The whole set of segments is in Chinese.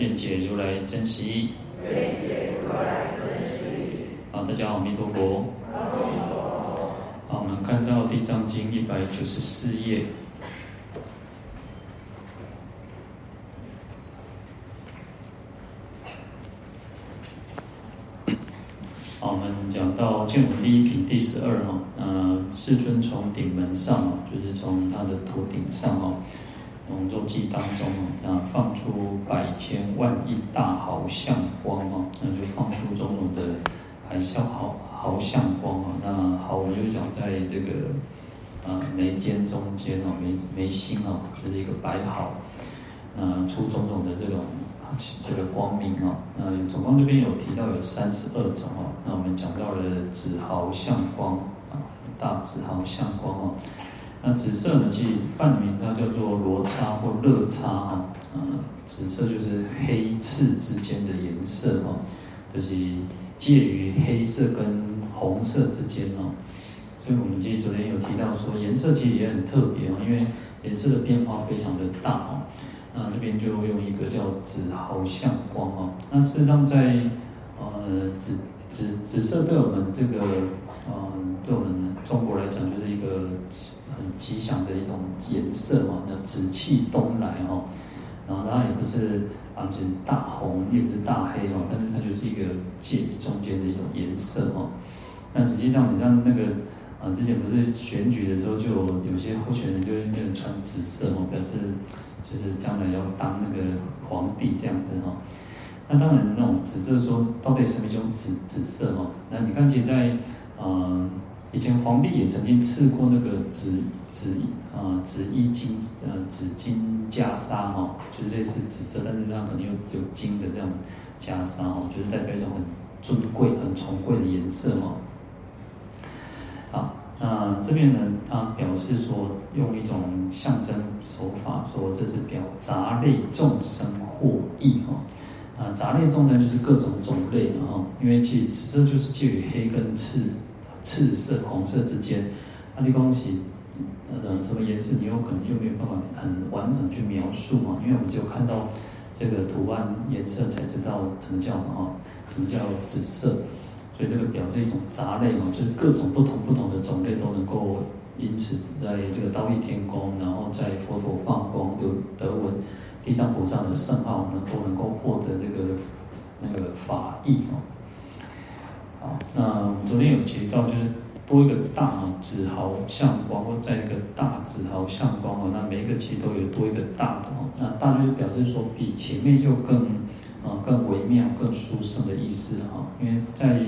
愿解如来真实义。好，大家好，阿弥陀佛。好，我们看到《地藏经》一百九十四页。好，我们讲到见闻第一品第十二哈，呃，世尊从顶门上，就是从他的头顶上哦。从肉髻当中啊，放出百千万亿大豪相光哦，那就放出种种的海啸豪豪相光啊。那好我就讲在这个啊眉间中间哦，眉眉心哦，就是一个白毫，嗯，出种种的这种这个光明哦。那总共这边有提到有三十二种哦。那我们讲到了紫毫相光啊，大紫毫相光哦。那紫色呢？其实梵名它叫做罗刹或乐刹哈，嗯，紫色就是黑赤之间的颜色哈，就是介于黑色跟红色之间哦。所以我们其实昨天有提到说，颜色其实也很特别哦，因为颜色的变化非常的大哦。那这边就用一个叫紫毫相光哦。那事实上在呃紫紫紫色对我们这个嗯对我们中国来讲就是一个。很吉祥的一种颜色嘛，那紫气东来哈，然后它也不是啊，就是大红，也不是大黑哦，但是它就是一个介于中间的一种颜色哦。那实际上，你像那个啊，之前不是选举的时候，就有些候选人就会变成穿紫色哦，表示就是将来要当那个皇帝这样子哈。那当然，那种紫色说到底什么一种紫紫色哦？那你看现在嗯。以前皇帝也曾经赐过那个紫紫啊紫衣金呃紫金袈裟哈，就是类似紫色，但是它可能有有金的这样袈裟哈，就是代表一种很尊贵、很崇贵的颜色哈。好，那这边呢，他表示说用一种象征手法，说这是表杂类众生获益哈。啊，杂类众生就是各种种类的哈，因为其实紫色就是介于黑跟赤。赤色、红色之间，那你讲是那种什么颜色？你有可能又没有办法很完整去描述嘛？因为我们就看到这个图案颜色才知道什么叫啊，什么叫紫色。所以这个表示一种杂类嘛，就是各种不同不同的种类都能够因此在这个忉利天宫，然后在佛陀放光有德文地藏菩萨的圣号，我们都能够获得这个那个法益哦。好，那我们昨天有提到，就是多一个大紫毫相光，或再一个大紫毫相光哦。那每一个其实都有多一个大的哦。那大就是表示说比前面又更啊更微妙、更殊胜的意思哈。因为在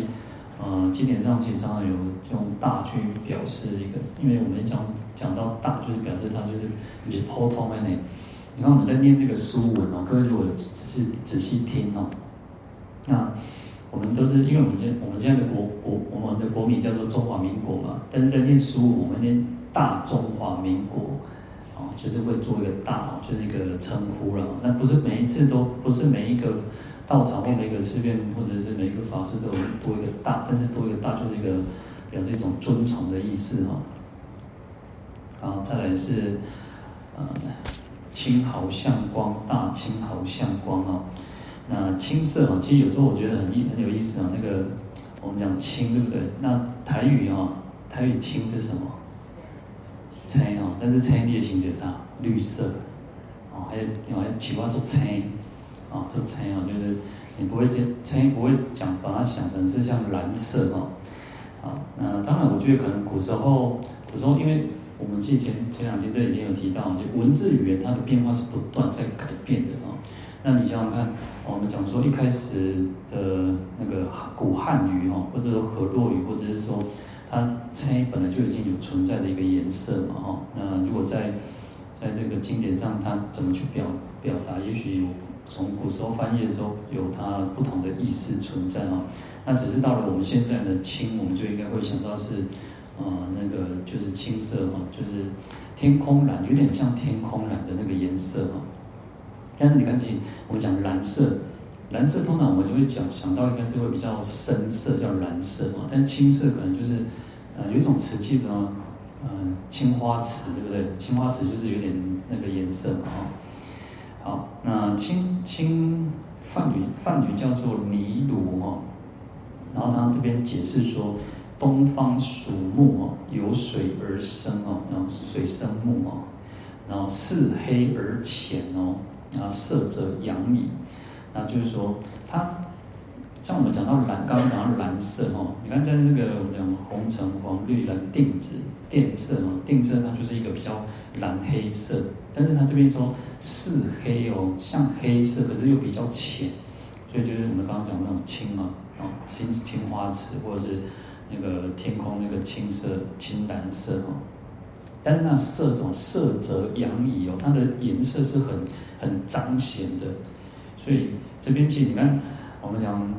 呃经典上其实常常有用大去表示一个，因为我们讲讲到大，就是表示它就是就是普通的呢。你看我们在念这个书文哦，各位如果仔细仔细听哦，那。我们都是因为我们现我们现在的国国我们的国名叫做中华民国嘛，但是在念书我们念大中华民国，哦，就是会做一个大，就是一个称呼了。那不是每一次都不是每一个道场或每一个寺院或者是每一个法师都有多一个大，但是多一个大就是一个表示一种尊崇的意思哈。好，再来是呃青毫相光，大青毫相光啊。那青色啊，其实有时候我觉得很意很有意思啊。那个我们讲青，对不对？那台语啊，台语青是什么？青哦，但是青叶青是啥？绿色。哦，还有另外其他做青，啊，说青啊，就是你不会讲青，不会讲把它想成是像蓝色哦。啊，那当然，我觉得可能古时候，古时候因为我们之前前两天这已经有提到，就文字语言它的变化是不断在改变的啊。那你想想看，我们讲说一开始的那个古汉语哈，或者说河洛语，或者是说它青本来就已经有存在的一个颜色嘛哈。那如果在在这个经典上，它怎么去表表达？也许有从古时候翻译的时候有它不同的意思存在啊。那只是到了我们现在的青，我们就应该会想到是，呃，那个就是青色哈，就是天空蓝，有点像天空蓝的那个颜色哈。但是你看，起我们讲蓝色，蓝色通常我们就会讲想到应该是会比较深色，叫蓝色嘛。但青色可能就是，呃，有一种瓷器呢，嗯、呃，青花瓷，对不对？青花瓷就是有点那个颜色嘛。好，那青青梵语梵语叫做尼卢哈。然后他这边解释说，东方属木哦，由水而生哦，然后水生木哦，然后似黑而浅哦，然后色泽洋溢，那就是说，它像我们讲到蓝，刚刚讲到蓝色哦，你看在那个我们讲红橙黄绿蓝靛紫靛色哦，靛色它就是一个比较蓝黑色，但是它这边说色黑哦，像黑色，可是又比较浅，所以就是我们刚刚讲的那种青嘛。青青花瓷，或者是那个天空那个青色、青蓝色哦，但是那色种色泽洋溢哦，它的颜色是很很彰显的，所以这边其实你看，我们讲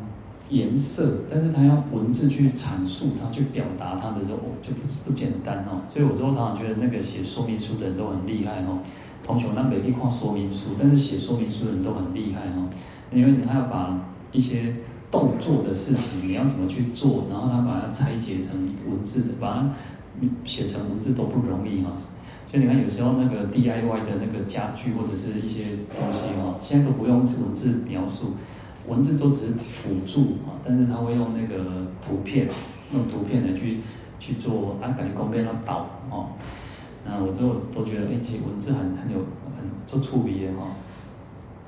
颜色，但是它要文字去阐述它，去表达它的时候，哦，就不不简单哦。所以有时候常常觉得那个写说明书的人都很厉害哦。同学那每一块说明书，但是写说明书的人都很厉害哦，因为他要把一些。动作的事情你要怎么去做？然后他把它拆解成文字，把它写成文字都不容易哈。所以你看，有时候那个 DIY 的那个家具或者是一些东西哈，现在都不用文字描述，文字都只是辅助啊。但是他会用那个图片，用图片来去去做，啊，感觉光变要导哦。那我之后都觉得，哎，其实文字很很有很做触笔的哈。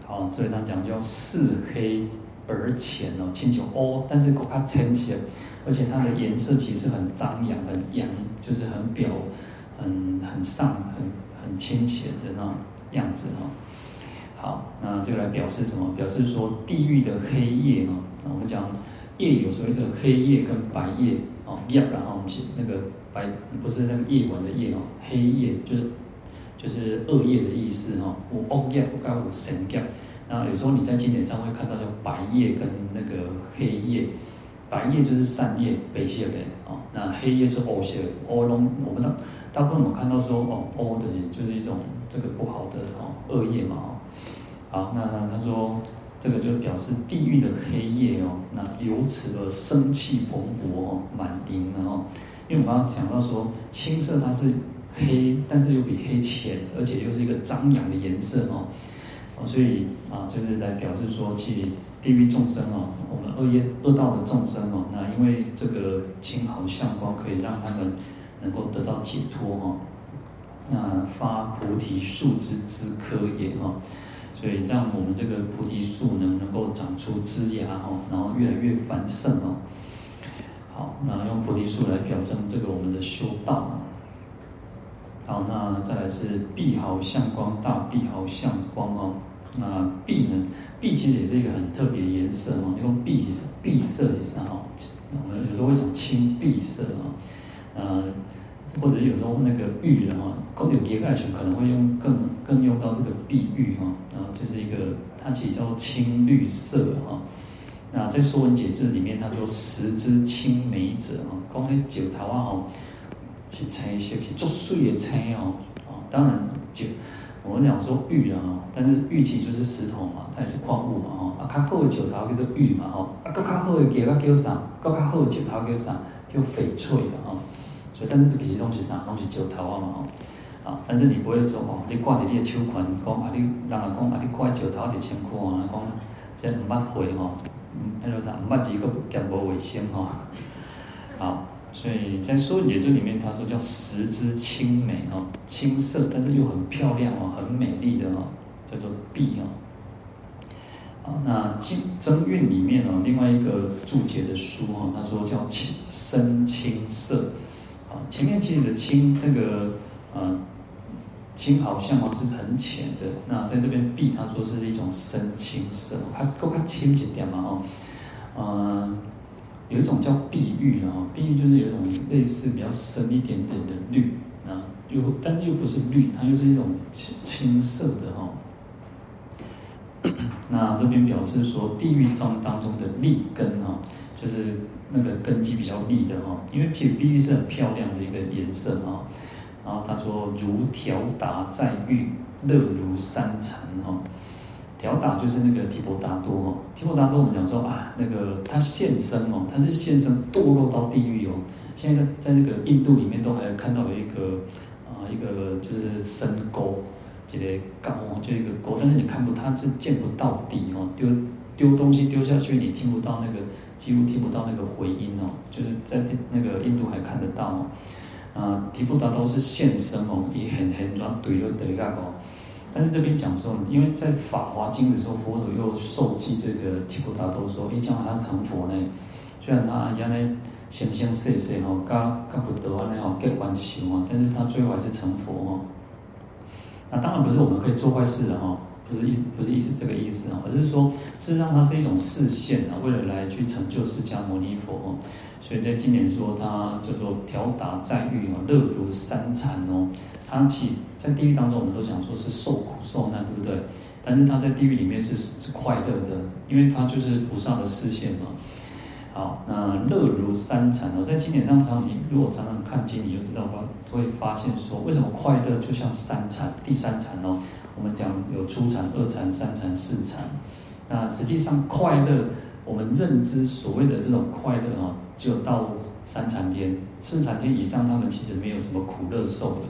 好，所以他讲叫四黑。而浅哦，清酒哦，但是够它浅浅，而且它的颜色其实很张扬、很阳，就是很表、很很上、很很清浅的那种样子哈。好，那这个来表示什么？表示说地狱的黑夜啊。我们讲夜有所谓的黑夜跟白夜哦，夜，然后我们写那个白，不是那个夜晚的夜哦，黑夜就是就是恶夜的意思哈。我恶夜，不该我神业。那有时候你在经典上会看到叫白夜跟那个黑夜，白夜就是善夜，白色的哦。那黑夜是恶色，恶龙。我们大大部分我看到说哦，恶的就是一种这个不好的哦，恶夜嘛哦。好，那那他说这个就表示地狱的黑夜哦，那由此而生气蓬勃哦，满盈然后，因为我们刚刚讲到说青色它是黑，但是又比黑浅，而且又是一个张扬的颜色哦。哦，所以啊，就是来表示说，其实地狱众生哦，我们恶业恶道的众生哦，那因为这个青毫相光可以让他们能够得到解脱哈，那发菩提树之枝柯也哈，所以让我们这个菩提树能能够长出枝芽哈，然后越来越繁盛哦。好，那用菩提树来表证这个我们的修道。好，那再来是碧毫相光，大碧毫相光哦。那碧呢？碧其实也是一个很特别的颜色哦。用碧其实碧色其实哈，我们有时候会讲青碧色啊。呃，或者有时候那个玉的哈，高有结爱学可能会用更更用到这个碧玉哈。然后就是一个它其实叫青绿色哈。那在《说文解字》里面，它说十之青梅者哈，讲那九桃啊哈。是青色，是足水的青哦，啊，当然就我们讲说玉啊，但是玉其实就是石头嘛，它也是矿物嘛，吼，啊，较好的石头叫做玉嘛，吼，啊，更较好的叶啊叫啥？更较好的石头叫啥？叫翡翠的吼，所以但是其实东西啥？东西石头啊嘛，吼，啊，但是你不会说哦，你挂在你的手环，讲啊你，人啊讲啊你挂石头伫身躯啊，讲这毋捌会吼，嗯，迄个啥毋捌字阁兼无卫生吼，好。所以在《说解字》里面，他说叫十之青梅哦，青色，但是又很漂亮哦，很美丽的哦，叫做碧哦。啊，那《增韵》里面哦，另外一个注解的书哦，他说叫青深青色。啊，前面其实的青那个呃青好像哦是很浅的，那在这边碧，他说是一种深青色，它够它浅一点嘛哦，嗯。有一种叫碧玉啊，碧玉就是有一种类似比较深一点点的绿啊，又但是又不是绿，它又是一种青青色的哈。那这边表示说，地狱中当中的立根哈，就是那个根基比较立的哈，因为其实碧玉是很漂亮的一个颜色啊。然后他说，如条达在玉，乐如山禅哈。表达就是那个提婆达多哦，提婆达多我们讲说啊，那个他现身哦，他是现身堕落到地狱哦。现在在在那个印度里面都还看到有一个啊一个就是深沟，这个高哦，就一个沟，但是你看不，他是见不到底哦，丢丢东西丢下去，你听不到那个，几乎听不到那个回音哦，就是在那个印度还看得到哦。啊，提婆达多是现身哦，也很很软怼了怼个哦。但是这边讲说，因为在《法华经》的时候，佛陀又受记这个提婆达多说，一将来他成佛呢，虽然他原来形形色色吼，噶噶不得安尼吼，结完修啊，但是他最后还是成佛哦。那当然不是我们可以做坏事的哈，不是意不是意思这个意思啊，而是说事实上它是一种示现啊，为了来去成就释迦牟尼佛哦。所以在经典说他叫做调达在狱哦，乐如三禅哦。他其在地狱当中，我们都想说是受苦受难，对不对？但是他在地狱里面是是快乐的，因为他就是菩萨的示现嘛。好，那乐如三禅哦，在经典上常你如果常常看经，你就知道发会发现说，为什么快乐就像三禅第三禅哦？我们讲有初禅、二禅、三禅、四禅。那实际上快乐，我们认知所谓的这种快乐啊，就到三禅天、四禅天以上，他们其实没有什么苦乐受的。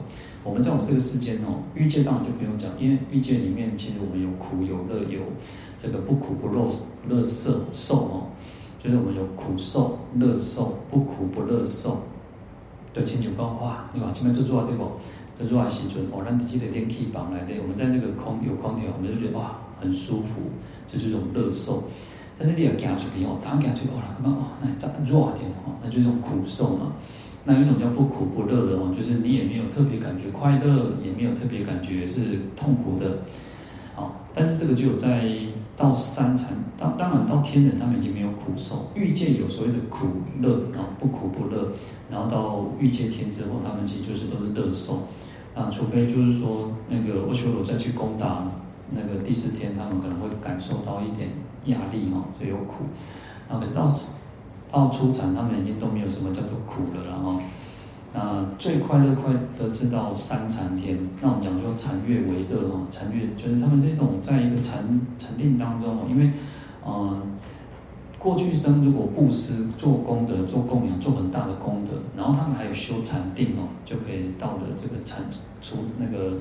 我们在我们这个世间哦，欲界当然就不用讲，因为欲界里面其实我们有苦有乐有这个不苦不乐乐色受哦，就是我们有苦受、乐受、不苦不乐受的亲像讲哇，你看前面这座对不？这座时阵哦，让自己的天气房来的，我们在那个空有空调，我们就觉得哇很舒服，这就是一种乐受。但是你要行出去哦，他行出去哦，那哦那再热一点哦，那就是一种苦受嘛。那有一种叫不苦不乐的哦，就是你也没有特别感觉快乐，也没有特别感觉是痛苦的，好，但是这个就有在到三层，当当然到天人他们已经没有苦受，欲界有所谓的苦乐，然后不苦不乐，然后到欲界天之后，他们其实就是都是乐受，啊，除非就是说那个阿修罗再去攻打那个第四天，他们可能会感受到一点压力哈，所以有苦，然后可是到。到初禅，他们已经都没有什么叫做苦了，然后，那最快乐快的知道三禅天。那我们讲说禅悦为乐哦，禅悦就是他们这种在一个禅禅定当中哦，因为，嗯，过去生如果布施做功德做供养做很大的功德，然后他们还有修禅定哦，就可以到了这个禅初那个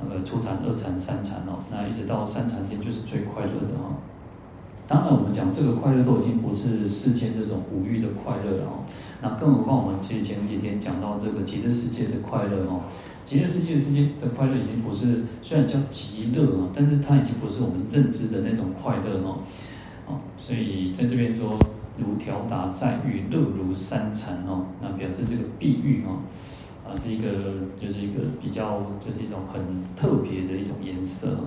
那个初禅二禅三禅哦，那一直到三禅天就是最快乐的哦。当然，我们讲这个快乐都已经不是世间这种五欲的快乐了哦。那更何况我们其实前几天讲到这个极乐世界的快乐哦，极乐世界世界的快乐已经不是，虽然叫极乐啊，但是它已经不是我们认知的那种快乐哦。哦，所以在这边说，如调达在狱，乐如山禅哦，那表示这个碧玉哦，啊是一个就是一个比较就是一种很特别的一种颜色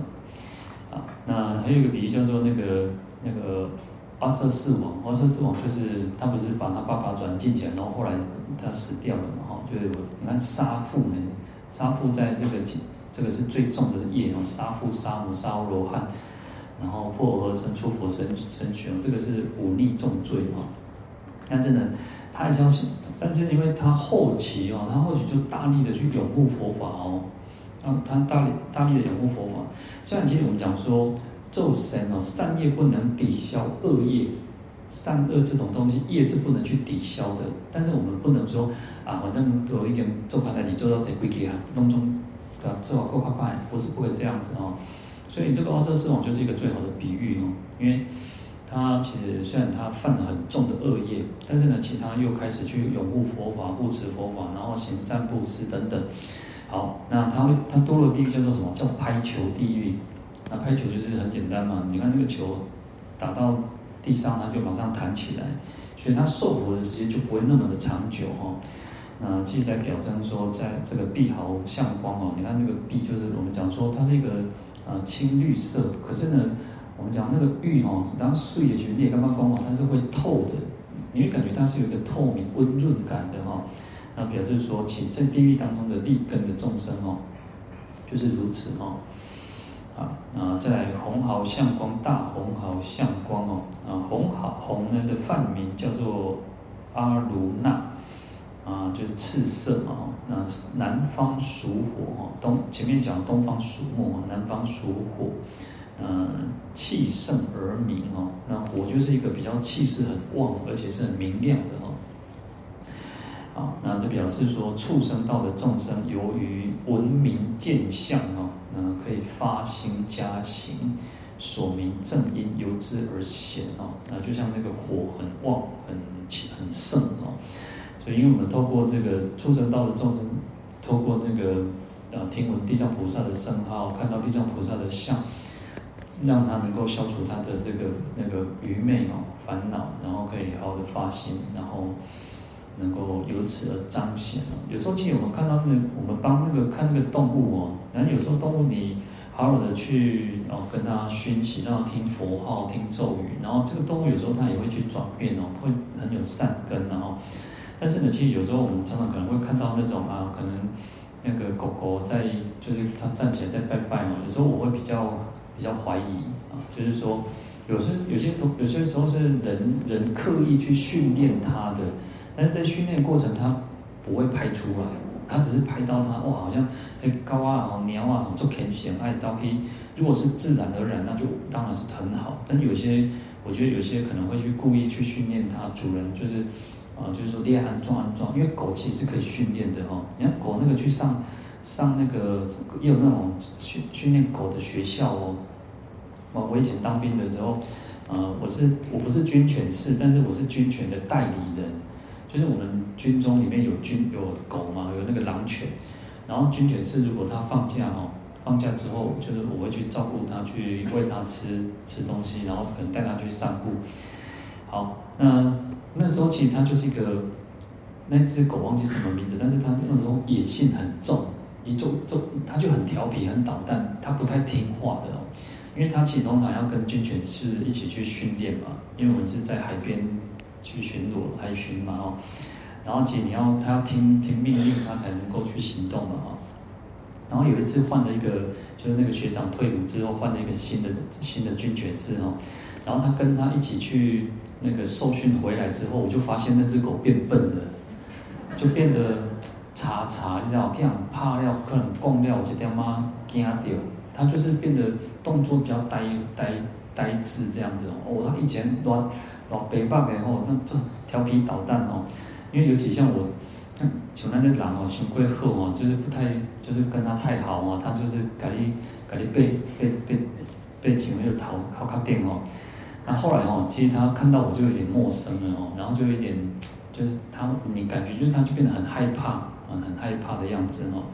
啊。那还有一个比喻叫做那个。那个阿闍世王，阿闍世王就是他不是把他爸爸软禁起来，然后后来他死掉了嘛？哈，就是你看杀父呢，杀父在这个这个是最重的业哦，杀父杀母杀罗汉，然后破和合身出佛身身血，这个是忤逆重罪嘛？但真的他还是要信，但是因为他后期哦，他后期就大力的去拥护佛法哦，啊，他大力大力的拥护佛法，虽然其实我们讲说。咒神哦，善业不能抵消恶业，善恶这种东西业是不能去抵消的。但是我们不能说啊，反正都已经做好代志，做到这规矩啊，拢总对吧？做好够快快，不是不会这样子哦。所以这个阿闍世王就是一个最好的比喻哦，因为他其实虽然他犯了很重的恶业，但是呢，其他又开始去拥护佛法、护持佛法，然后行善布施等等。好，那他会他堕落地狱叫做什么？叫拍球地狱。那拍球就是很简单嘛，你看那个球打到地上，它就马上弹起来，所以它受苦的时间就不会那么的长久哈。那记载表征说，在这个碧毫向光哦，你看那个碧就是我们讲说它那个呃青绿色，可是呢，我们讲那个玉哦，当碎的时候，你也刚刚光哦，它是会透的，你会感觉它是有一个透明温润感的哈。那表示说，其在地狱当中的利根的众生哦，就是如此哦。啊，在，红毫相光，大红毫相光哦，啊，红毫红呢的梵名叫做阿卢那，啊，就是赤色嘛，那南方属火哦，东前面讲东方属木，南方属火，嗯，气盛而明哦，那火就是一个比较气势很旺，而且是很明亮的哦。好，那这表示说，畜生道的众生由于闻名见相哦。可以发心加行，所明正因由之而显哦。那就像那个火很旺、很很盛哦。所以，因为我们透过这个畜生道的众生，透过那个呃听闻地藏菩萨的圣号，看到地藏菩萨的相，让他能够消除他的这个那个愚昧哦、烦恼，然后可以好好的发心，然后。能够由此而彰显哦。有时候其实我们看到那，我们帮那个看那个动物哦，然后有时候动物你好好的去哦跟它熏习，让它听佛号、听咒语，然后这个动物有时候它也会去转变哦，会很有善根，然后，但是呢，其实有时候我们常常可能会看到那种啊，可能那个狗狗在就是它站起来在拜拜哦，有时候我会比较比较怀疑啊，就是说有些有些都有些时候是人人刻意去训练它的。但是在训练过程，它不会拍出来，他只是拍到它哇，好像哎高啊、好鸟啊、做天险爱招黑。如果是自然而然，那就当然是很好。但有些，我觉得有些可能会去故意去训练它主人，就是啊，就是说练安装安装，因为狗其实可以训练的哈。你看狗那个去上上那个也有那种训训练狗的学校哦。我我以前当兵的时候，呃，我是我不是军犬士，但是我是军犬的代理人。就是我们军中里面有军有狗嘛，有那个狼犬，然后军犬是如果它放假哦，放假之后就是我会去照顾它，去喂它吃吃东西，然后可能带它去散步。好，那那时候其实它就是一个那只狗忘记什么名字，但是它那时候野性很重，一重重它就很调皮很捣蛋，它不太听话的哦，因为它其实通常要跟军犬是一起去训练嘛，因为我们是在海边。去巡逻还巡嘛哦，然后姐你要他要听听命令，他才能够去行动嘛哦。然后有一次换了一个，就是那个学长退伍之后换了一个新的新的军犬师哦，然后他跟他一起去那个受训回来之后，我就发现那只狗变笨了，就变得查查，你知道，这样怕料可能逛料，我就他妈惊掉，他就是变得动作比较呆呆呆滞这样子哦，他以前乱。哦北方的吼，那就调皮捣蛋哦，因为尤其像我，像那个狼哦，行贵后哦，就是不太，就是跟他太好嘛，他就是感觉感觉被被被被请回去讨讨卡店哦。那后来哦，其实他看到我就有点陌生了哦，然后就有点，就是他你感觉就是他就变得很害怕啊，很害怕的样子哦。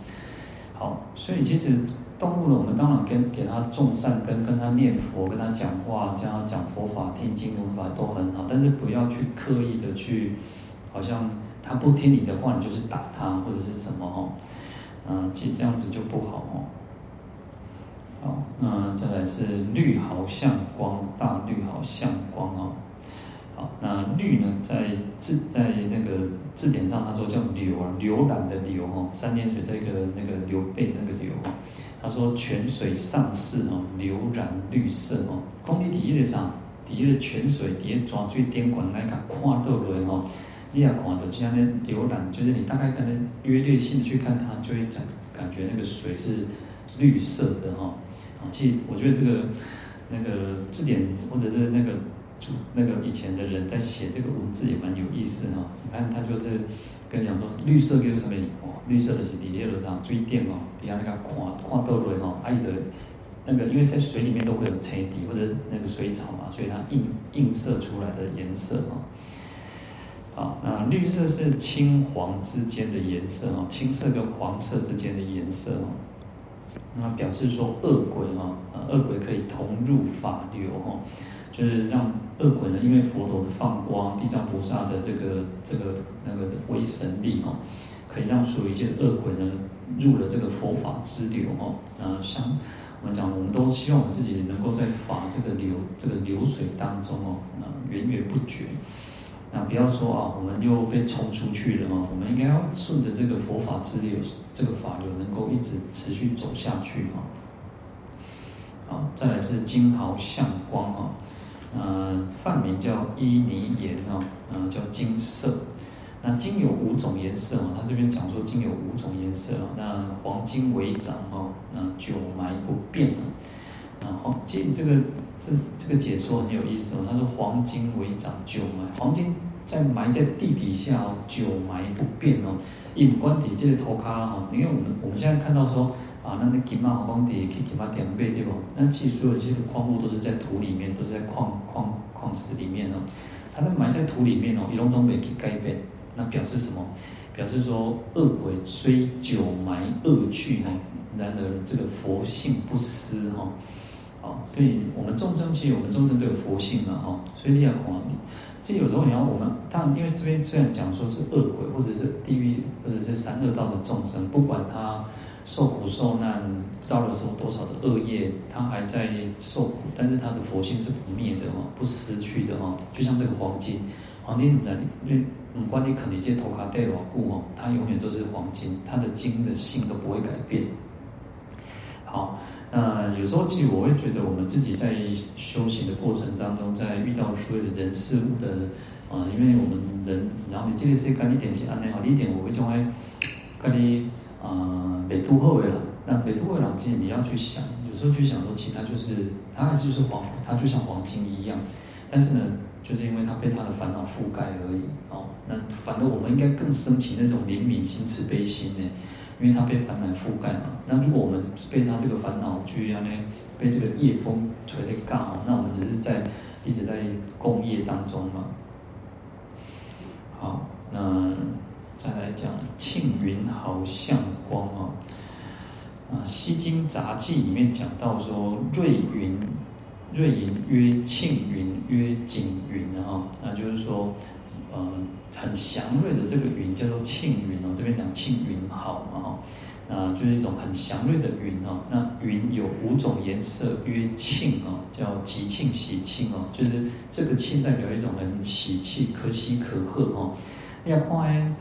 好，所以其实。动物呢，我们当然跟给他种善根，跟他念佛，跟他讲话，教他讲佛法、听经闻法都很好，但是不要去刻意的去，好像他不听你的话，你就是打他或者是什么哈，嗯，其实这样子就不好哦。好，那再来是绿毫相光，大绿毫相光哦。好，那绿呢，在字在那个字典上，他说叫浏啊，浏览的浏哦，三点水这个那个刘备那个刘哦。他说：“泉水上市哦，流染绿色哦。讲你第一个啥？第一个泉水底下抓最电管来看，看到了哦。你也看到，像那流染，就是你大概可能约略性去看它，就会感感觉那个水是绿色的哈。啊，其实我觉得这个那个字典或者是那个那个以前的人在写这个文字也蛮有意思哈。你看他就是。”跟你讲说，绿色就是什么？绿色的是底下上水点哦，底下那个看看到的哦，阿姨的那个，因为在水里面都会有沉底或者那个水草嘛，所以它映映射出来的颜色哦。好，那绿色是青黄之间的颜色哦，青色跟黄色之间的颜色哦，那表示说恶鬼哦，恶鬼可以同入法流哦。就是让恶鬼呢，因为佛陀的放光，地藏菩萨的这个这个那个威神力哦，可以让所有一切恶鬼呢入了这个佛法之流哦。啊，像我们讲，我们都希望我们自己能够在法这个流这个流水当中哦，啊源源不绝。那不要说啊，我们又被冲出去了哦，我们应该要顺着这个佛法之流，这个法流能够一直持续走下去哈。啊，再来是金毫相光啊，呃，梵名叫伊尼颜啊，呃，叫金色。那金有五种颜色啊，他这边讲说金有五种颜色啊，那黄金为长哦，那久埋不变啊，黄金这个这这个解说很有意思哦，他说黄金为长久埋，黄金在埋在地底下哦，久埋不变哦，一不关底这个头卡哈，因为我们我们现在看到说。啊，那那金马黄光碟可以给它点背对不？那其实所有这些矿物都是在土里面，都是在矿矿矿石里面哦。它那埋在土里面哦，一隆咚被去盖背，那表示什么？表示说恶鬼虽久埋恶趣呢，然而这个佛性不失哈。好，所以我们众生其实我们众生都有佛性嘛哈。所以你要，这有时候你要我们，但因为这边虽然讲说是恶鬼，或者是地狱，或者是三恶道的众生，不管他。受苦受难，造了受多少的恶业，他还在受苦，但是他的佛性是不灭的哦，不失去的哦。就像这个黄金，黄金怎么因为五官你肯定见头卡戴瓦固哦，它永远都是黄金，它的金的性都不会改变。好，那有时候其实我会觉得，我们自己在修行的过程当中，在遇到所有的人事物的啊，因为我们人，然后你这个是跟你点起安内好，你一点我会就会跟你。啊，北都后尾了。那美都后尾了，其实你要去想，有时候去想说，其他就是它还是就是黄，它就像黄金一样。但是呢，就是因为它被它的烦恼覆盖而已。哦，那反正我们应该更升起那种怜悯心、慈悲心呢，因为它被烦恼覆盖嘛。那如果我们被它这个烦恼去让呢，被这个夜风吹得干，那我们只是在一直在共业当中嘛。好，那。再来讲庆云毫相光啊，啊《西经杂记》里面讲到说，瑞云，瑞云曰庆云曰景云啊，那就是说，呃，很祥瑞的这个云叫做庆云哦，这边讲庆云好嘛哈，啊，就是一种很祥瑞的云哦。那云有五种颜色，曰庆哦，叫吉庆喜庆哦，就是这个庆代表一种很喜气、可喜可贺哦。要看。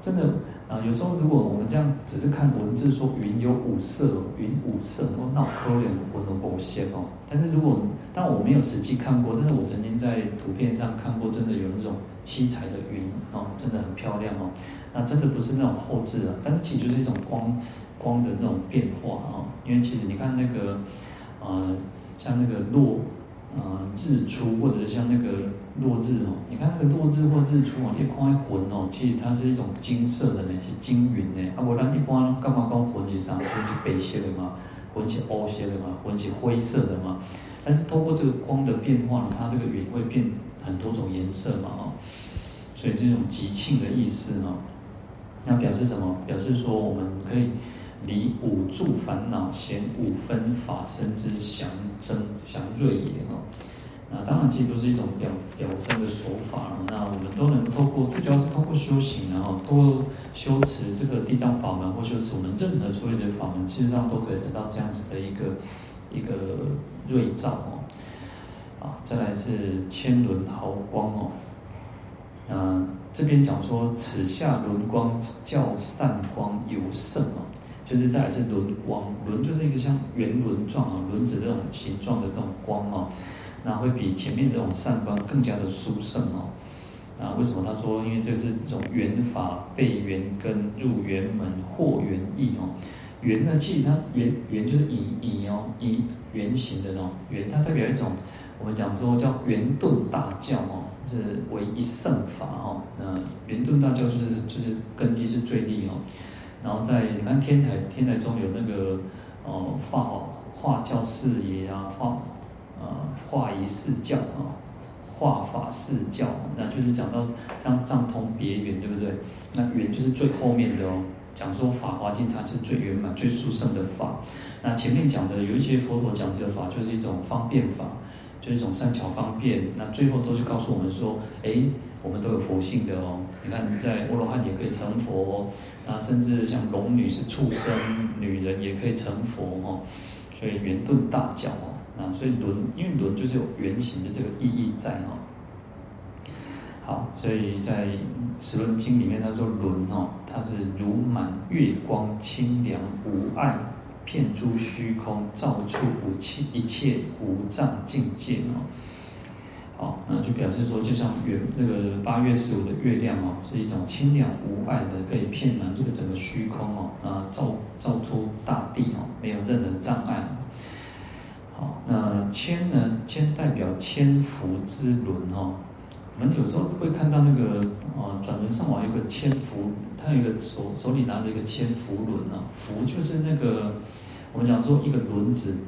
真的啊，有时候如果我们这样只是看文字说云有五色，云五色，哦，那可能魂都不线哦。但是如果但我没有实际看过，但是我曾经在图片上看过，真的有那种七彩的云哦，真的很漂亮哦。那真的不是那种后置啊，但是其实就是一种光光的那种变化啊。因为其实你看那个呃，像那个落。呃，日出或者是像那个落日哦，你看那个落日或日出哦，你看那魂哦，其实它是一种金色的那些金云呢。啊，不然一般干嘛讲魂是啥？魂是白色的嘛，魂是黑色的嘛，魂是灰色的嘛。但是透过这个光的变化呢，它这个云会变很多种颜色嘛哦。所以这种吉庆的意思哦，那表示什么？表示说我们可以。离五住烦恼，显五分法身之祥增祥瑞也哈。那当然，其实都是一种表表征的手法。那我们都能透过，最主要是透过修行，然后多修持这个地藏法门，或修持我们任何所有的法门，其实上都可以得到这样子的一个一个瑞兆哦。啊，再来是千轮毫光哦。那这边讲说，此下轮光较散光尤胜哦。就是再来是轮光，轮就是一个像圆轮状啊，轮子这种形状的这种光哦，那会比前面这种善观更加的殊胜哦。啊，为什么他说？因为这是这种缘法备缘根入缘门获缘益哦。缘呢，其实它缘缘就是以以哦以圆形的这种缘，它代表一种我们讲说叫圆顿大教哦，是唯一圣法哦。那圆顿大教就是就是根基是最利哦。然后在你看天台，天台中有那个哦化化教四爷啊，化呃化仪释教啊，化法释教，那就是讲到像藏通别圆，对不对？那圆就是最后面的哦，讲说法华经它是最圆满、最殊胜的法。那前面讲的有一些佛陀讲的法，就是一种方便法，就是一种善巧方便。那最后都是告诉我们说，哎，我们都有佛性的哦。你看你在阿罗汉也可以成佛哦。啊，甚至像龙女是畜生，女人也可以成佛哦，所以圆顿大教哦，啊，所以轮，因为轮就是有圆形的这个意义在哦。好，所以在《十轮经》里面，他说轮哦，它是如满月光，清凉无碍，遍诸虚空，照触无切一切无障境界哦。好，那就表示说，就像月那个八月十五的月亮哦，是一种清凉无碍的，可以遍满这个整个虚空哦，啊，照照出大地哦，没有任何障碍。好，那千呢？千代表千福之轮哦。我们有时候会看到那个啊，转轮圣王有个千福，他有一个手手里拿着一个千福轮啊，福就是那个我们讲说一个轮子，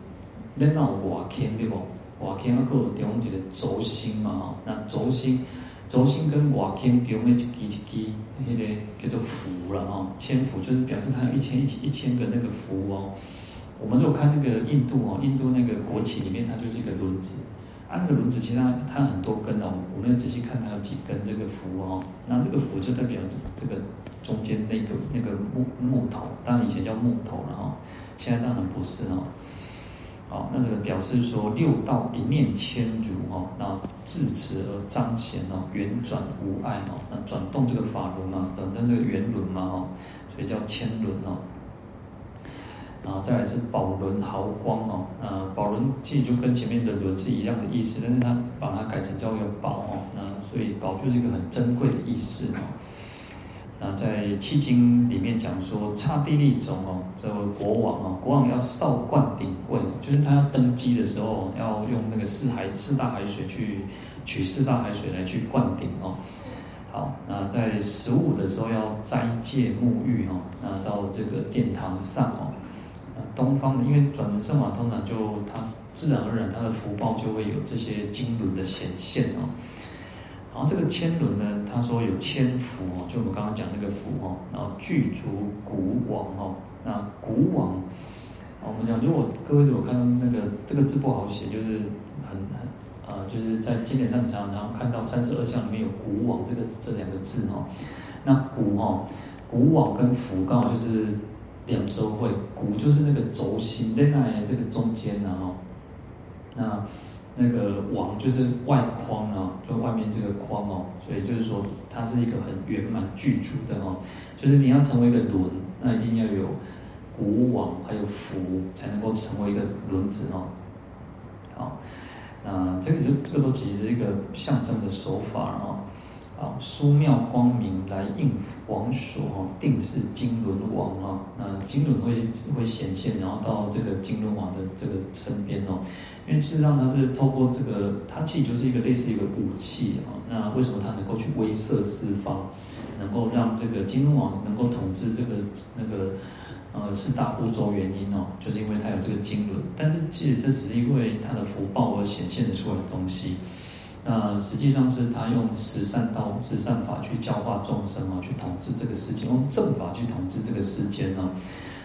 那那瓦天对不？瓦天那个中央一个轴心嘛哈，那轴心轴心跟瓦天中央一支一支，那个叫做福了哈，千福就是表示它有一千一千一千个那个福哦。我们如果看那个印度哦，印度那个国旗里面，它就是一个轮子。啊，那个轮子其实它它很多根哦，我们要仔细看它有几根这个符哦。那这个符就代表这个中间那个那个木木头，当然以前叫木头了哈，现在当然不是哈。好，那这个表示说六道一念千如哦，那至此而彰显哦，圆转无碍哦，那转动这个法轮嘛，转动这个圆轮嘛哈，所以叫千轮哦。然后再来是宝轮毫光哦，呃，宝轮其实就跟前面的轮是一样的意思，但是它把它改成叫做宝哦，那所以宝就是一个很珍贵的意思哦。那在契经里面讲说，刹帝利种哦，这位国王哦，国王要少灌顶位，就是他要登基的时候要用那个四海四大海水去取四大海水来去灌顶哦。好，那在十五的时候要斋戒沐浴哦，那到这个殿堂上哦。东方的，因为转轮圣王通常就它自然而然它的福报就会有这些经轮的显现哦。然后这个千轮呢，他说有千福哦，就我们刚刚讲那个福哦，然后具足古往哦，那古往，我们讲如果各位如果看到那个这个字不好写，就是很很呃，就是在经典上常常看到三十二相里面有古往这个这两个字哦。那古哦，古往跟福刚好就是。两周会，古就是那个轴心，在那这个中间呢哈，那那个网就是外框啊，就外面这个框哦，所以就是说它是一个很圆满具足的哦，就是你要成为一个轮，那一定要有古网还有符，才能够成为一个轮子哦。好，那这个就这个都其实是一个象征的手法哦。啊，殊妙光明来应王所哈，定是金轮王啊。那金轮会会显现，然后到这个金轮王的这个身边哦。因为事实上，它是透过这个，它其实就是一个类似一个武器啊。那为什么它能够去威慑四方，能够让这个金轮王能够统治这个那个呃四大部洲原因哦，就是因为它有这个金轮。但是其实这只是因为它的福报而显现出来的东西。那实际上是他用十善道、十善法去教化众生啊，去统治这个世界，用正法去统治这个世间啊。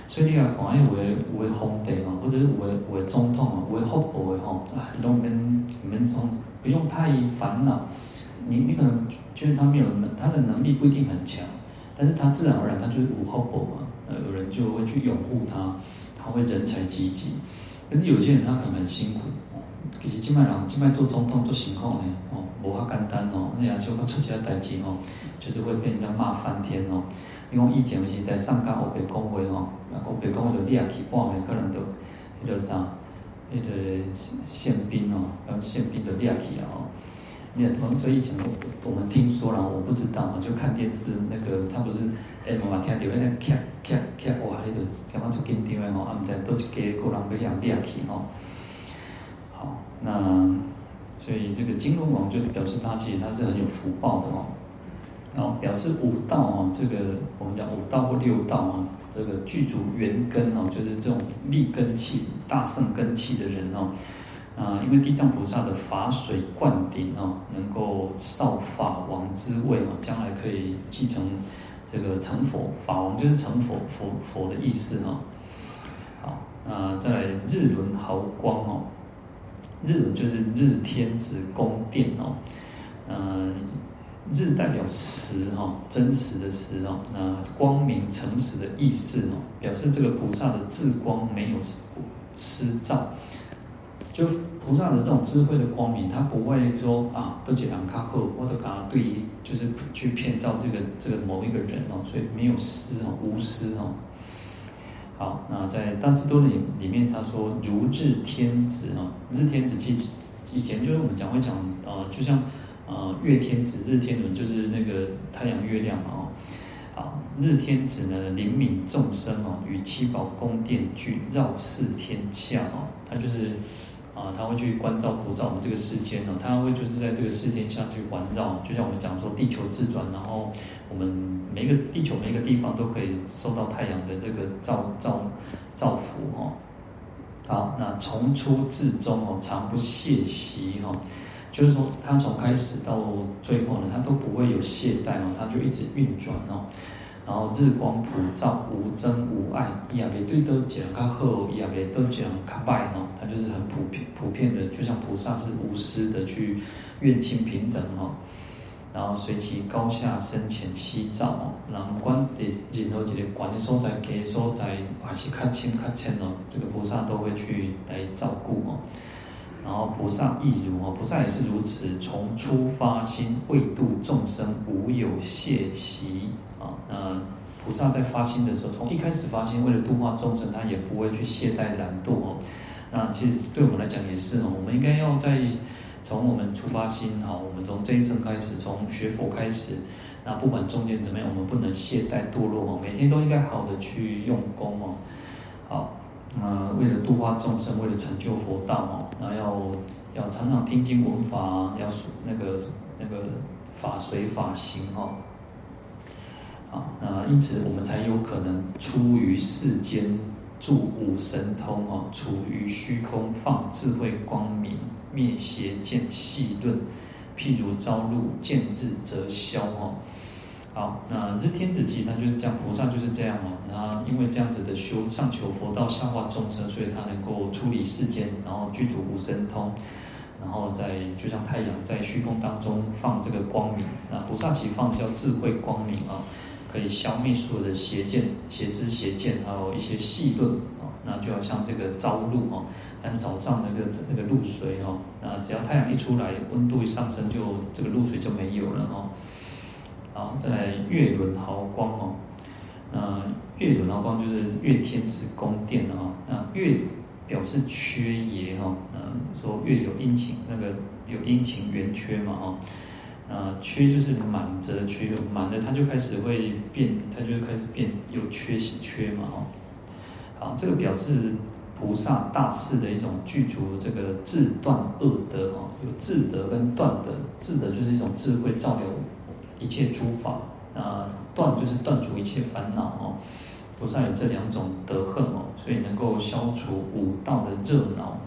所以你看，广义为为皇帝啊，或者是为为总统啊，为福报的哈，啊，都没没从不用太烦恼。你你可能觉得他没有能，他的能力不一定很强，但是他自然而然他就是无福报嘛。呃，有人就会去拥护他，他会人才济济。但是有些人他可能很辛苦。其实今麦人，今麦做总统做情况呢，哦，无遐简单哦，那样就出些代志哦，就是会被人家骂翻天哦。因为以前是在上港欧北讲话哦，欧北讲话就掠去半暝，可能都迄个啥，迄个宪兵哦，然后宪兵就掠去啊哦。你看，所以以前我我们听说了，我不知道嘛，就看电视那个他不是，哎，我嘛听到那个咔咔咔，哇，迄个感觉足紧张的哦，啊，毋知倒一家个人要让掠去哦。那所以这个金轮王就是表示他其实他是很有福报的哦。然后表示五道啊，这个我们讲五道或六道啊，这个具足圆根哦，就是这种立根器、大圣根器的人哦。啊，因为地藏菩萨的法水灌顶哦，能够少法王之位哦，将来可以继承这个成佛。法王就是成佛佛佛的意思哦。好，那再来日轮毫光哦。日就是日天子宫殿哦，呃，日代表实哈，真实的实哦，那光明诚实的意思哦，表示这个菩萨的智光没有失照，就菩萨的这种智慧的光明，他不会说啊，都讲卡赫，或者讲对于就是去骗造这个这个某一个人哦，所以没有失哦，无失哦。好，那在大智多里里面，他说如日天子啊，日天子其实以前就是我们讲会讲呃，就像呃月天子、日天轮，就是那个太阳、月亮嘛哦。好，日天子呢，灵悯众生哦，与七宝宫殿俱绕四天下哦，他就是啊，他会去关照普照我们这个世间哦，他会就是在这个世间下去环绕，就像我们讲说地球自转，然后。我们每个地球每个地方都可以受到太阳的这个照照照拂哦。好，那从初至终哦，常不懈息哈，就是说它从开始到最后呢，它都不会有懈怠哦，它就一直运转哦。然后日光普照，无憎无爱，也没对多讲较好，也没多讲较坏哦。它就是很普遍普遍的，就像菩萨是无私的去愿亲平等哈。然后随其高下深浅悉照哦，然后观的任何一个观的所在、低所在，还是较深较浅哦，这个菩萨都会去来照顾哦。然后菩萨亦如哦，菩萨也是如此，从初发心为度众生，无有懈息嗯。菩萨在发心的时候，从一开始发心为了度化众生，他也不会去懈怠懒惰哦。那其实对我们来讲也是哦，我们应该要在。从我们出发心好，我们从这一生开始，从学佛开始，那不管中间怎么样，我们不能懈怠堕落哦，每天都应该好的去用功哦。好，那为了度化众生，为了成就佛道哦，那要要常常听经闻法，要那个那个法随法行哦。啊，那因此我们才有可能出于世间，住五神通哦，处于虚空放智慧光明。灭邪见细论，譬如朝露见日则消哦。好，那这天子其实他就是这样，菩萨就是这样哦。那因为这样子的修上求佛道，下化众生，所以他能够处理世间，然后具足五神通，然后在就像太阳在虚空当中放这个光明。那菩萨其实放的叫智慧光明啊，可以消灭所有的邪见、邪知邪见，还有一些细论啊。那就好像这个朝露哦。早上那个那个露水哦，那，只要太阳一出来，温度一上升，就这个露水就没有了哦。好，再来月轮毫光哦，那月轮毫光就是月天子宫殿哦。那月表示缺也哈，嗯，说月有阴晴，那个有阴晴圆缺嘛啊。缺就是满则缺，满了它就开始会变，它就开始变有缺失缺嘛哈。好，这个表示。菩萨大士的一种具足这个智断二德哦，有智德跟断德。智德就是一种智慧照流一切诸法，啊断就是断除一切烦恼哦。菩萨有这两种德恨哦，所以能够消除五道的热闹，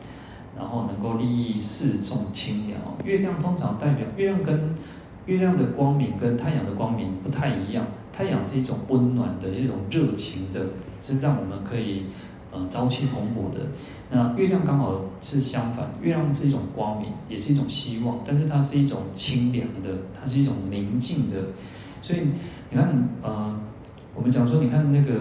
然后能够利益四众清凉。月亮通常代表月亮跟月亮的光明跟太阳的光明不太一样，太阳是一种温暖的一种热情的，是让我们可以。呃，朝气蓬勃的，那月亮刚好是相反，月亮是一种光明，也是一种希望，但是它是一种清凉的，它是一种宁静的。所以你看，呃，我们讲说，你看那个，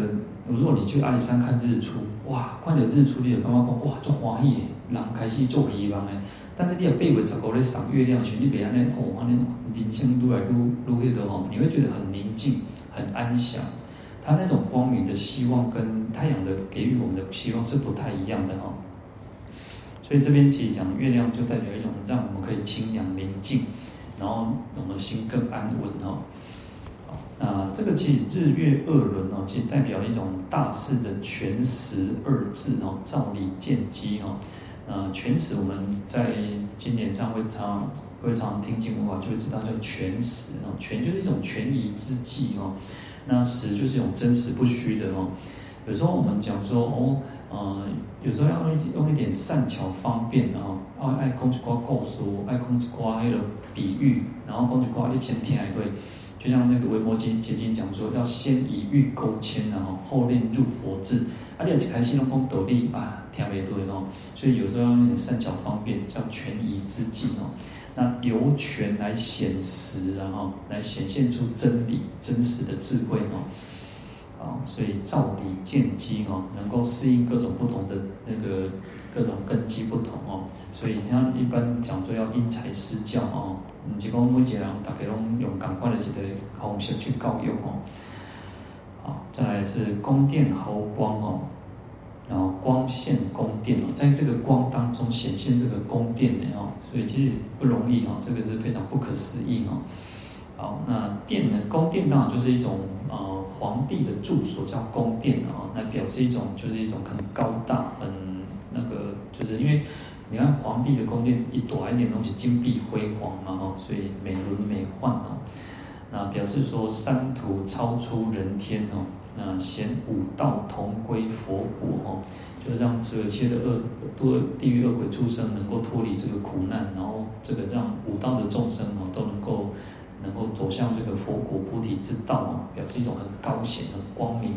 如果你去阿里山看日出，哇，看着日出你就感觉讲，哇，足欢喜，人开始做希望诶。但是你也背尾走过来赏月亮去，你别安尼吼，安尼人生愈来愈愈迄个吼，你会觉得很宁静，很安详。它那种光明的希望跟太阳的给予我们的希望是不太一样的哦，所以这边其实讲月亮就代表一种让我们可以清凉宁静，然后我们心更安稳哦。好，那这个其实日月二轮哦，其实代表一种大士的全时二字哦，照理见机哦。呃，全实我们在经典上会常会常听经文话，就会知道叫全实哦，全就是一种权宜之计哦。那实就是一种真实不虚的哦。有时候我们讲说哦，呃，有时候要用用一点善巧方便，然后爱爱讲一寡故事，爱讲一寡那个比喻，然后讲一寡你先听来对。就像那个维摩经结经讲说，要先以喻勾牵，然后后令入佛智。啊，你一开始拢讲道理啊，听袂对哦。所以有时候要用点善巧方便，叫权宜之计哦。那由权来显实，然后来显现出真理、真实的智慧哦，啊，所以照理见机哦，能够适应各种不同的那个各种根基不同哦，所以像一般讲说要因材施教哦，唔是讲每一个人大家拢用同款的一个方式去教育哦，好，再来是宫殿毫光哦，然后光现宫殿哦，在这个光当中显现这个宫殿的哦，所以其实不容易哦，这个是非常不可思议哦。好，那殿呢？宫殿当然就是一种呃皇帝的住所，叫宫殿啊，那表示一种就是一种很高大，很那个，就是因为你看皇帝的宫殿一朵一点东西金碧辉煌嘛哈，所以美轮美奂哦。那表示说三途超出人天哦。那显五道同归佛果哦，就让这一切的恶多地狱恶鬼畜生能够脱离这个苦难，然后这个让五道的众生哦都能够能够走向这个佛果菩提之道哦，表示一种很高显、很光明、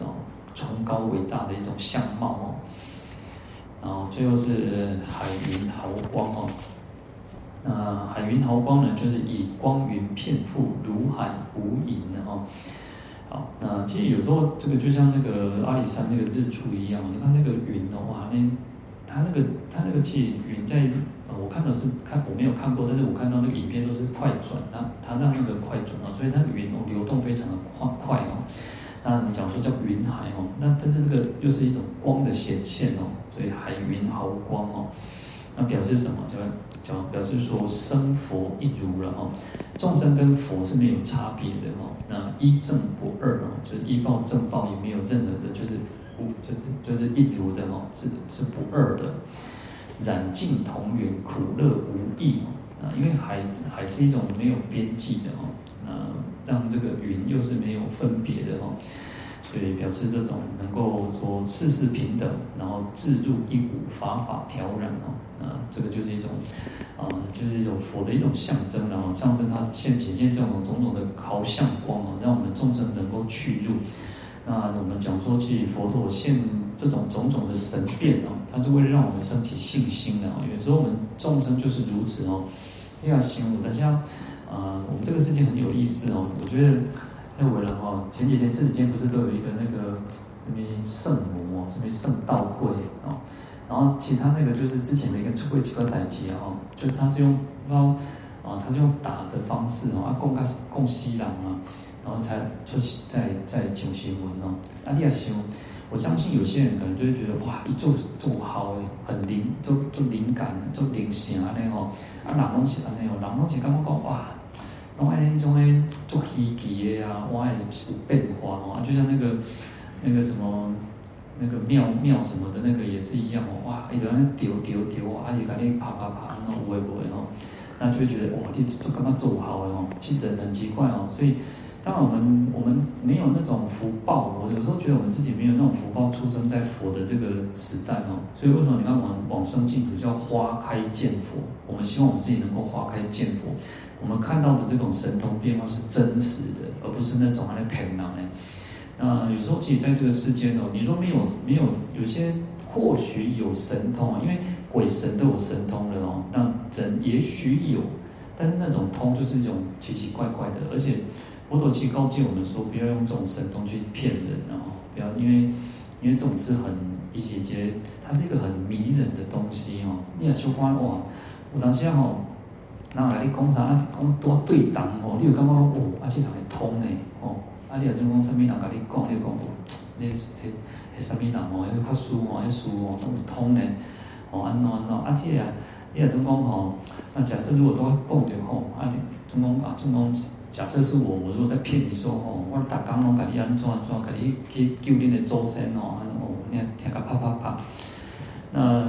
哦崇高伟大的一种相貌哦。然后最后是海云豪光哦，那海云豪光呢，就是以光云片覆，如海无垠哦。好，那其实有时候这个就像那个阿里山那个日出一样，你看那个云的话，那它那个它那个气云在，我看的是看我没有看过，但是我看到那个影片都是快转，它它让那个快转啊，所以它的云哦流动非常的快快哦。那你讲说叫云海哦，那但是这个又是一种光的显现哦，所以海云豪光哦，那表示什么？就讲表示说生佛一如了哦，众生跟佛是没有差别的哦。那一正不二哦，就是一报正报也没有任何的，就是不就就是一如的哦，是是不二的。染净同源，苦乐无异哦。啊，因为海海是一种没有边际的哦。那让这个云又是没有分别的哦。所以表示这种能够说事事平等，然后自入一股法法调染哦，啊，这个就是一种，啊，就是一种佛的一种象征，然后象征它现显现这种种种的豪相光哦，让我们众生能够去入。那我们讲说，其实佛陀现这种种种的神变哦，它就会让我们升起信心的哦。有时候我们众生就是如此哦，要心无。等下，啊，我们这个事情很有意思哦，我觉得。那为了哈，前几天这几天不是都有一个那个什么圣母，什么圣道会哦，然后其他那个就是之前的一个出柜几个代志哦，就是他是用然后啊，他是用打的方式哦，啊供啊供西郎啊，然后才出在在求新闻哦，啊你也想，我相信有些人可能就会觉得哇，一做做好诶，很灵，做做灵感，做灵性啊那吼，啊人拢是安尼哦，人拢是感觉讲哇。然后哎，那种哎做稀奇的呀，哇，有变化哦，就像那个那个什么那个庙庙什么的那个也是一样哦，哇，一直在那丢丢丢啊，阿姨赶紧爬爬爬，那不会不会哦，那就觉得哇，你做干嘛做好了哦，其实很奇怪哦，所以当然我们我们没有那种福报，我有时候觉得我们自己没有那种福报，出生在佛的这个时代哦，所以为什么你看我们往生净土叫花开见佛，我们希望我们自己能够花开见佛。我们看到的这种神通变化是真实的，而不是那种还在骗人的。那有时候其实在这个世间哦，你说没有没有，有些或许有神通啊，因为鬼神都有神通的哦。那人也许有，但是那种通就是一种奇奇怪怪的。而且佛陀其实告诫我们说，不要用这种神通去骗人哦，不要因为因为这种是很一些些，它是一个很迷人的东西哦。你也说话哇，我当时哦。那来你讲啥？啊，讲多对当哦，你有感觉哦，啊，这人会通呢哦。啊，你若种讲什么人甲你讲，你讲，你迄迄什么人哦？迄法师哦，迄师哦，都有通呢。哦，安怎安怎？啊，这个你若种讲吼，那假设如果都讲着吼，啊，种讲啊，种讲假设是我，我如果在骗你说吼，我逐工拢甲你安怎安怎，甲你去救恁的祖先哦，安尼哦，你听个啪啪啪，那。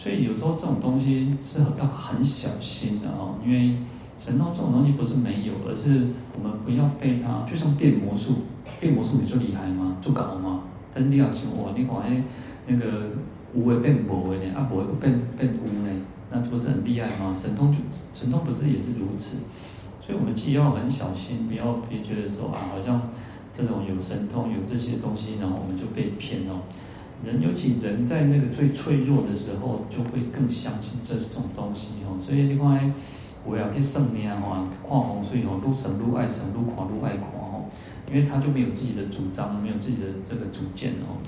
所以有时候这种东西是要很小心的哦，因为神通这种东西不是没有，而是我们不要被它，就像变魔术，变魔术你就厉害吗？就搞吗？但是你要想哇，你看那那个无为变无为呢，啊无为变变无呢，那不是很厉害吗？神通就神通不是也是如此？所以我们既要很小心，不要别觉得说啊，好像这种有神通有这些东西，然后我们就被骗哦。人尤其人在那个最脆弱的时候，就会更相信这种东西哦。所以你看，我要去算命哦，看风水哦，愈算愈爱算，愈看愈爱看哦。因为他就没有自己的主张，没有自己的这个主见哦。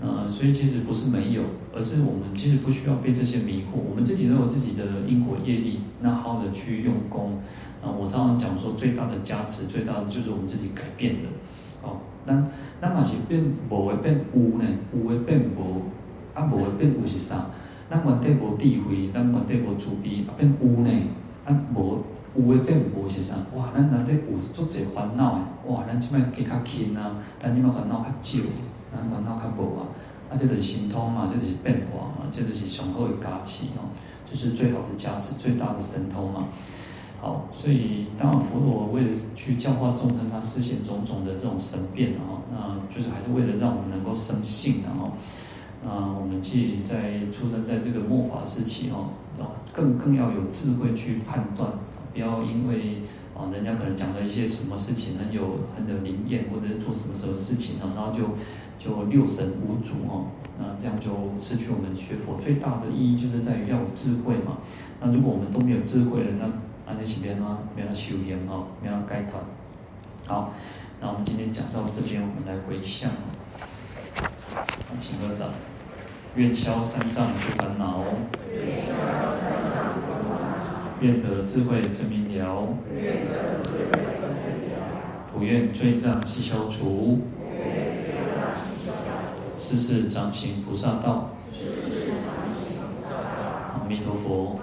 呃，所以其实不是没有，而是我们其实不需要被这些迷惑。我们自己都有自己的因果业力，那好好的去用功。啊，我常常讲说，最大的加持，最大的就是我们自己改变的。哦，咱咱嘛是变无的变有呢，有的变无，啊无的变有是啥？咱原底无智慧，咱原底无慈悲，啊变有呢，啊无有的变无是啥？哇，咱原底有足侪烦恼的，哇，咱即摆加较轻啊，咱即摆烦恼较少，咱烦恼较无啊，啊，这就是神通嘛，这就是变化嘛，这就是上好的加持哦，就是最好的加持，最大的神通嘛。好，所以当然佛陀为了去教化众生，他示现种种的这种神变啊，那就是还是为了让我们能够生信的哈。啊，我们既在出生在这个末法时期哦，更更要有智慧去判断，不要因为啊人家可能讲了一些什么事情很有很有灵验，或者是做什么什么事情，然后就就六神无主哦，那这样就失去我们学佛最大的意义，就是在于要有智慧嘛。那如果我们都没有智慧了，那那你是免啊，免啊修行哦，免啊解脱。好，那我们今天讲到这边，我们来回向。请合掌，愿消三障诸烦恼，愿得智慧真明了，普愿罪障悉消除，世世常行菩萨道。阿弥陀佛。